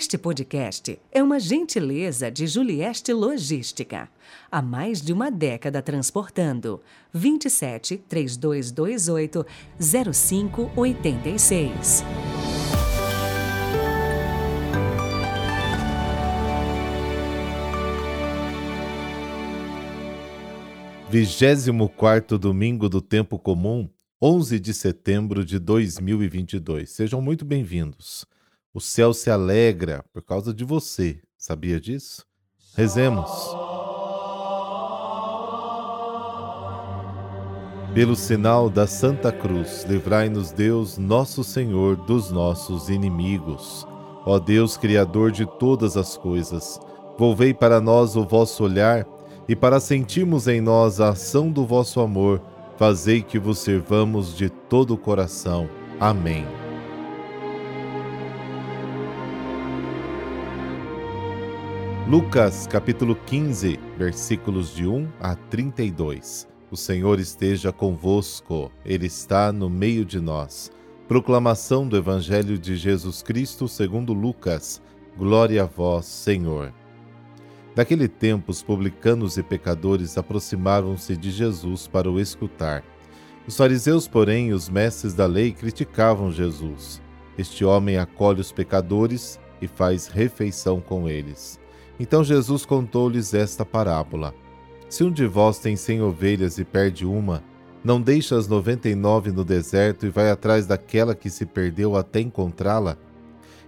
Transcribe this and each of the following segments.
Este podcast é uma gentileza de Julieste Logística. Há mais de uma década transportando. 27 3228 0586. Vigésimo quarto domingo do tempo comum, 11 de setembro de 2022. Sejam muito bem-vindos. O céu se alegra por causa de você. Sabia disso? Rezemos. Pelo sinal da Santa Cruz, livrai-nos Deus, nosso Senhor, dos nossos inimigos. Ó Deus, Criador de todas as coisas, volvei para nós o vosso olhar e para sentirmos em nós a ação do vosso amor, fazei que vos servamos de todo o coração. Amém. Lucas capítulo 15, versículos de 1 a 32. O Senhor esteja convosco, Ele está no meio de nós. Proclamação do Evangelho de Jesus Cristo segundo Lucas. Glória a vós, Senhor. Naquele tempo, os publicanos e pecadores aproximavam-se de Jesus para o escutar. Os fariseus, porém, os mestres da lei criticavam Jesus. Este homem acolhe os pecadores e faz refeição com eles. Então Jesus contou-lhes esta parábola: Se um de vós tem cem ovelhas e perde uma, não deixa as noventa e nove no deserto e vai atrás daquela que se perdeu até encontrá-la?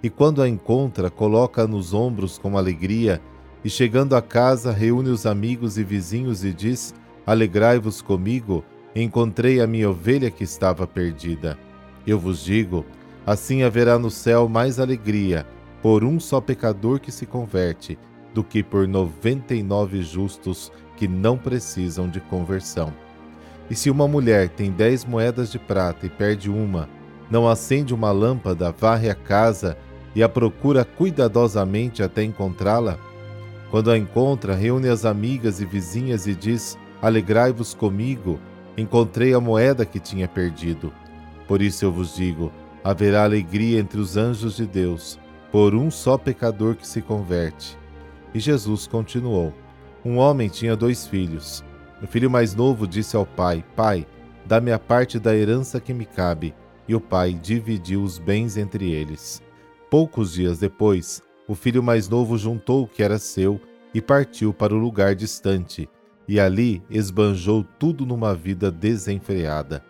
E quando a encontra, coloca-a nos ombros com alegria, e chegando a casa, reúne os amigos e vizinhos e diz: Alegrai-vos comigo, encontrei a minha ovelha que estava perdida. Eu vos digo: assim haverá no céu mais alegria por um só pecador que se converte do que por noventa e nove justos que não precisam de conversão. E se uma mulher tem dez moedas de prata e perde uma, não acende uma lâmpada, varre a casa e a procura cuidadosamente até encontrá-la? Quando a encontra, reúne as amigas e vizinhas e diz: Alegrai-vos comigo, encontrei a moeda que tinha perdido. Por isso eu vos digo: haverá alegria entre os anjos de Deus, por um só pecador que se converte. E Jesus continuou: Um homem tinha dois filhos. O filho mais novo disse ao pai: Pai, dá-me a parte da herança que me cabe. E o pai dividiu os bens entre eles. Poucos dias depois, o filho mais novo juntou o que era seu e partiu para o lugar distante, e ali esbanjou tudo numa vida desenfreada.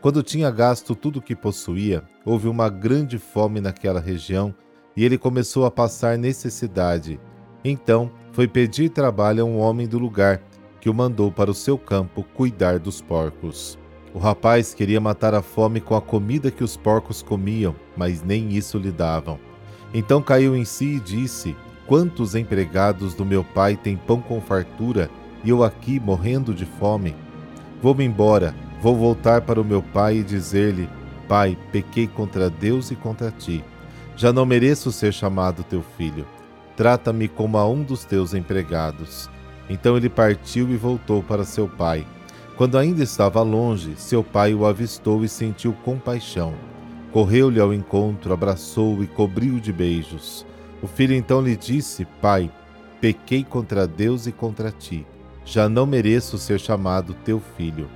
Quando tinha gasto tudo o que possuía, houve uma grande fome naquela região e ele começou a passar necessidade então foi pedir trabalho a um homem do lugar, que o mandou para o seu campo cuidar dos porcos. O rapaz queria matar a fome com a comida que os porcos comiam, mas nem isso lhe davam. Então caiu em si e disse: Quantos empregados do meu pai têm pão com fartura e eu aqui morrendo de fome? Vou-me embora, vou voltar para o meu pai e dizer-lhe: Pai, pequei contra Deus e contra ti. Já não mereço ser chamado teu filho. Trata-me como a um dos teus empregados. Então ele partiu e voltou para seu pai. Quando ainda estava longe, seu pai o avistou e sentiu compaixão. Correu-lhe ao encontro, abraçou-o e cobriu-o de beijos. O filho então lhe disse: Pai, pequei contra Deus e contra ti. Já não mereço ser chamado teu filho.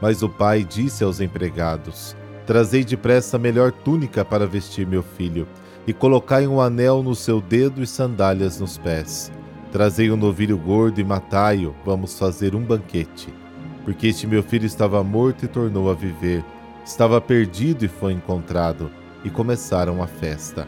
Mas o pai disse aos empregados: Trazei depressa a melhor túnica para vestir meu filho e colocai um anel no seu dedo e sandálias nos pés. Trazei um novilho gordo e matai-o, vamos fazer um banquete. Porque este meu filho estava morto e tornou a viver, estava perdido e foi encontrado, e começaram a festa.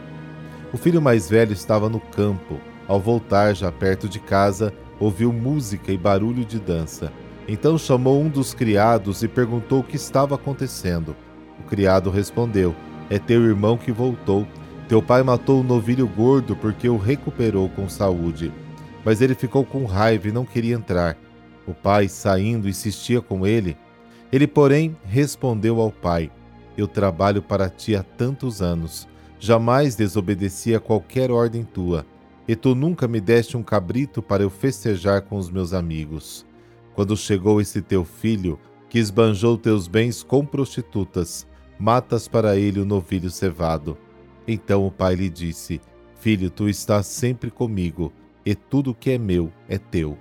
O filho mais velho estava no campo. Ao voltar, já perto de casa, ouviu música e barulho de dança. Então chamou um dos criados e perguntou o que estava acontecendo. O criado respondeu: É teu irmão que voltou teu pai matou o novilho gordo porque o recuperou com saúde. Mas ele ficou com raiva e não queria entrar. O pai, saindo, insistia com ele. Ele, porém, respondeu ao pai: Eu trabalho para ti há tantos anos. Jamais desobedeci a qualquer ordem tua. E tu nunca me deste um cabrito para eu festejar com os meus amigos. Quando chegou esse teu filho, que esbanjou teus bens com prostitutas, matas para ele o novilho cevado. Então o pai lhe disse: Filho, tu estás sempre comigo, e tudo que é meu é teu.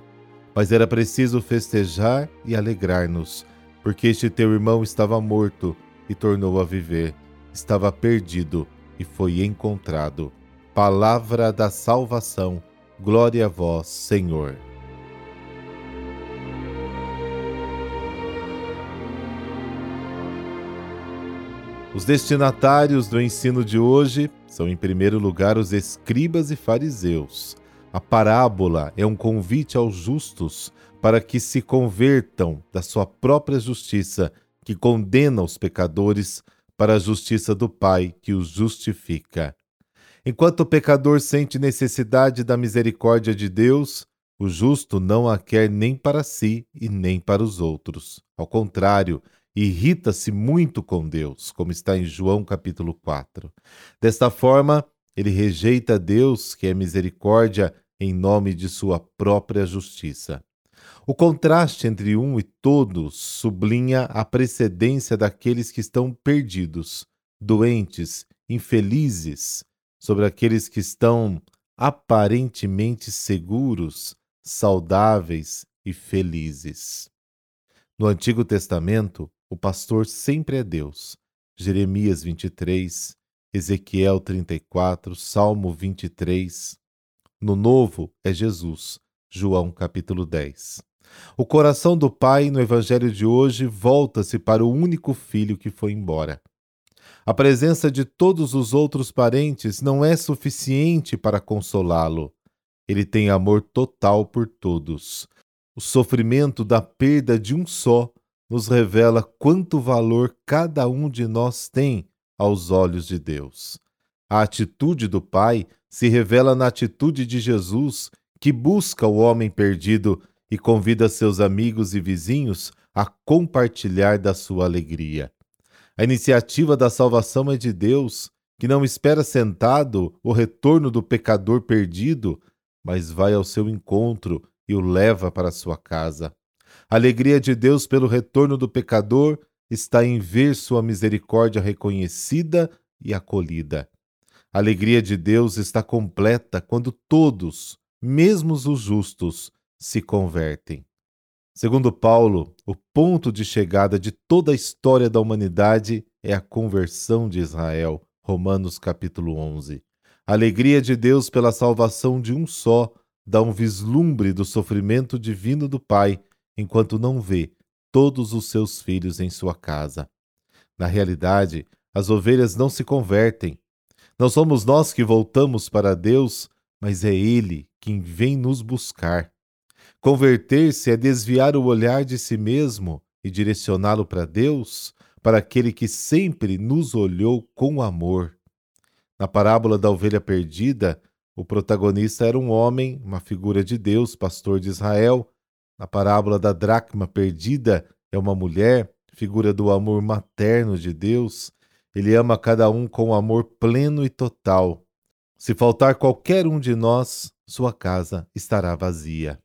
Mas era preciso festejar e alegrar-nos, porque este teu irmão estava morto e tornou a viver, estava perdido e foi encontrado. Palavra da salvação. Glória a vós, Senhor. Os destinatários do ensino de hoje são, em primeiro lugar, os escribas e fariseus. A parábola é um convite aos justos para que se convertam da sua própria justiça, que condena os pecadores, para a justiça do Pai, que os justifica. Enquanto o pecador sente necessidade da misericórdia de Deus, o justo não a quer nem para si e nem para os outros. Ao contrário, irrita-se muito com Deus, como está em João capítulo 4. Desta forma, ele rejeita Deus, que é misericórdia, em nome de sua própria justiça. O contraste entre um e todos sublinha a precedência daqueles que estão perdidos, doentes, infelizes, sobre aqueles que estão aparentemente seguros, saudáveis e felizes. No Antigo Testamento, o pastor sempre é Deus. Jeremias 23, Ezequiel 34, Salmo 23. No Novo é Jesus. João capítulo 10. O coração do pai no evangelho de hoje volta-se para o único filho que foi embora. A presença de todos os outros parentes não é suficiente para consolá-lo. Ele tem amor total por todos. O sofrimento da perda de um só nos revela quanto valor cada um de nós tem aos olhos de Deus. A atitude do Pai se revela na atitude de Jesus, que busca o homem perdido e convida seus amigos e vizinhos a compartilhar da sua alegria. A iniciativa da salvação é de Deus, que não espera sentado o retorno do pecador perdido, mas vai ao seu encontro e o leva para sua casa. A alegria de Deus pelo retorno do pecador está em ver sua misericórdia reconhecida e acolhida. A alegria de Deus está completa quando todos, mesmo os justos, se convertem. Segundo Paulo, o ponto de chegada de toda a história da humanidade é a conversão de Israel. Romanos capítulo 11. A alegria de Deus pela salvação de um só dá um vislumbre do sofrimento divino do Pai enquanto não vê todos os seus filhos em sua casa. Na realidade, as ovelhas não se convertem. Não somos nós que voltamos para Deus, mas é Ele quem vem nos buscar. Converter-se é desviar o olhar de si mesmo e direcioná-lo para Deus, para aquele que sempre nos olhou com amor. Na parábola da ovelha perdida, o protagonista era um homem, uma figura de Deus, pastor de Israel, na parábola da dracma perdida, é uma mulher, figura do amor materno de Deus. Ele ama cada um com amor pleno e total. Se faltar qualquer um de nós, sua casa estará vazia.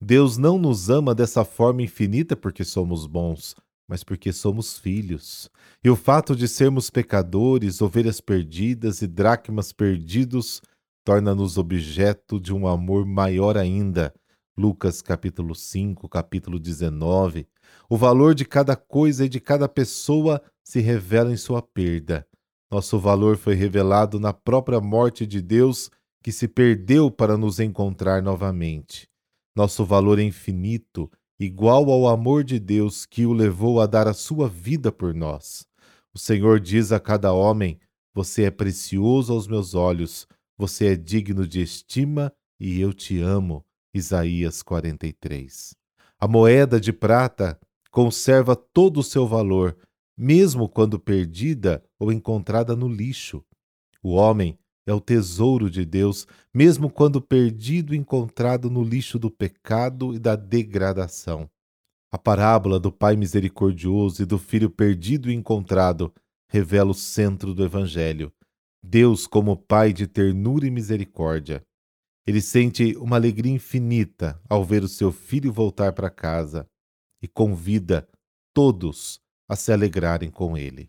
Deus não nos ama dessa forma infinita porque somos bons, mas porque somos filhos. E o fato de sermos pecadores, ovelhas perdidas e dracmas perdidos, torna-nos objeto de um amor maior ainda, Lucas capítulo 5, capítulo 19, o valor de cada coisa e de cada pessoa se revela em sua perda. Nosso valor foi revelado na própria morte de Deus, que se perdeu para nos encontrar novamente. Nosso valor é infinito, igual ao amor de Deus que o levou a dar a sua vida por nós. O Senhor diz a cada homem: Você é precioso aos meus olhos, você é digno de estima e eu te amo. Isaías 43. A moeda de prata conserva todo o seu valor, mesmo quando perdida ou encontrada no lixo. O homem é o tesouro de Deus, mesmo quando perdido e encontrado no lixo do pecado e da degradação. A parábola do Pai misericordioso e do Filho perdido e encontrado revela o centro do Evangelho. Deus como Pai de ternura e misericórdia. Ele sente uma alegria infinita ao ver o seu filho voltar para casa e convida todos a se alegrarem com ele.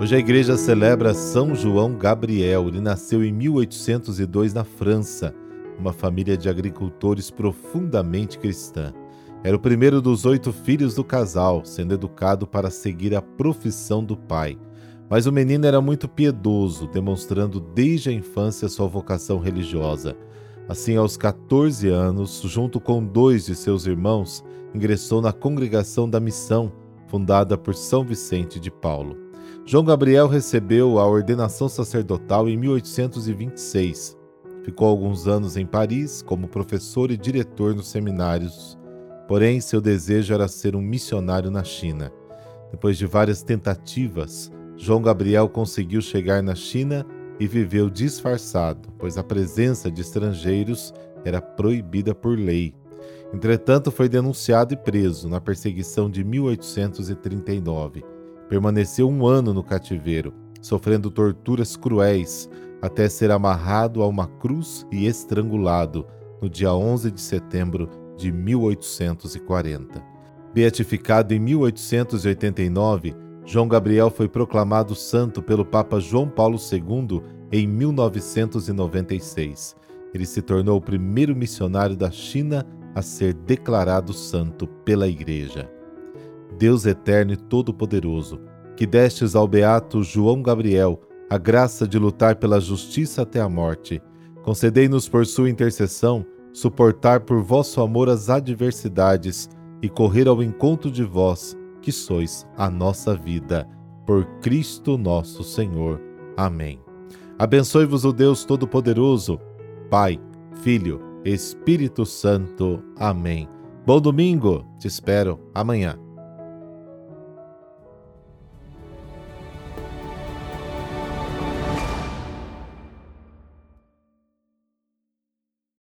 Hoje a igreja celebra São João Gabriel. Ele nasceu em 1802 na França, uma família de agricultores profundamente cristã. Era o primeiro dos oito filhos do casal, sendo educado para seguir a profissão do pai. Mas o menino era muito piedoso, demonstrando desde a infância sua vocação religiosa. Assim, aos 14 anos, junto com dois de seus irmãos, ingressou na Congregação da Missão, fundada por São Vicente de Paulo. João Gabriel recebeu a ordenação sacerdotal em 1826. Ficou alguns anos em Paris como professor e diretor nos seminários. Porém, seu desejo era ser um missionário na China. Depois de várias tentativas, João Gabriel conseguiu chegar na China e viveu disfarçado, pois a presença de estrangeiros era proibida por lei. Entretanto, foi denunciado e preso na perseguição de 1839 Permaneceu um ano no cativeiro, sofrendo torturas cruéis, até ser amarrado a uma cruz e estrangulado no dia 11 de setembro de 1840. Beatificado em 1889, João Gabriel foi proclamado santo pelo Papa João Paulo II em 1996. Ele se tornou o primeiro missionário da China a ser declarado santo pela Igreja. Deus eterno e todo-poderoso, que destes ao beato João Gabriel a graça de lutar pela justiça até a morte, concedei-nos por sua intercessão suportar por vosso amor as adversidades e correr ao encontro de vós, que sois a nossa vida. Por Cristo nosso Senhor. Amém. Abençoe-vos o Deus Todo-Poderoso, Pai, Filho, Espírito Santo. Amém. Bom domingo, te espero amanhã.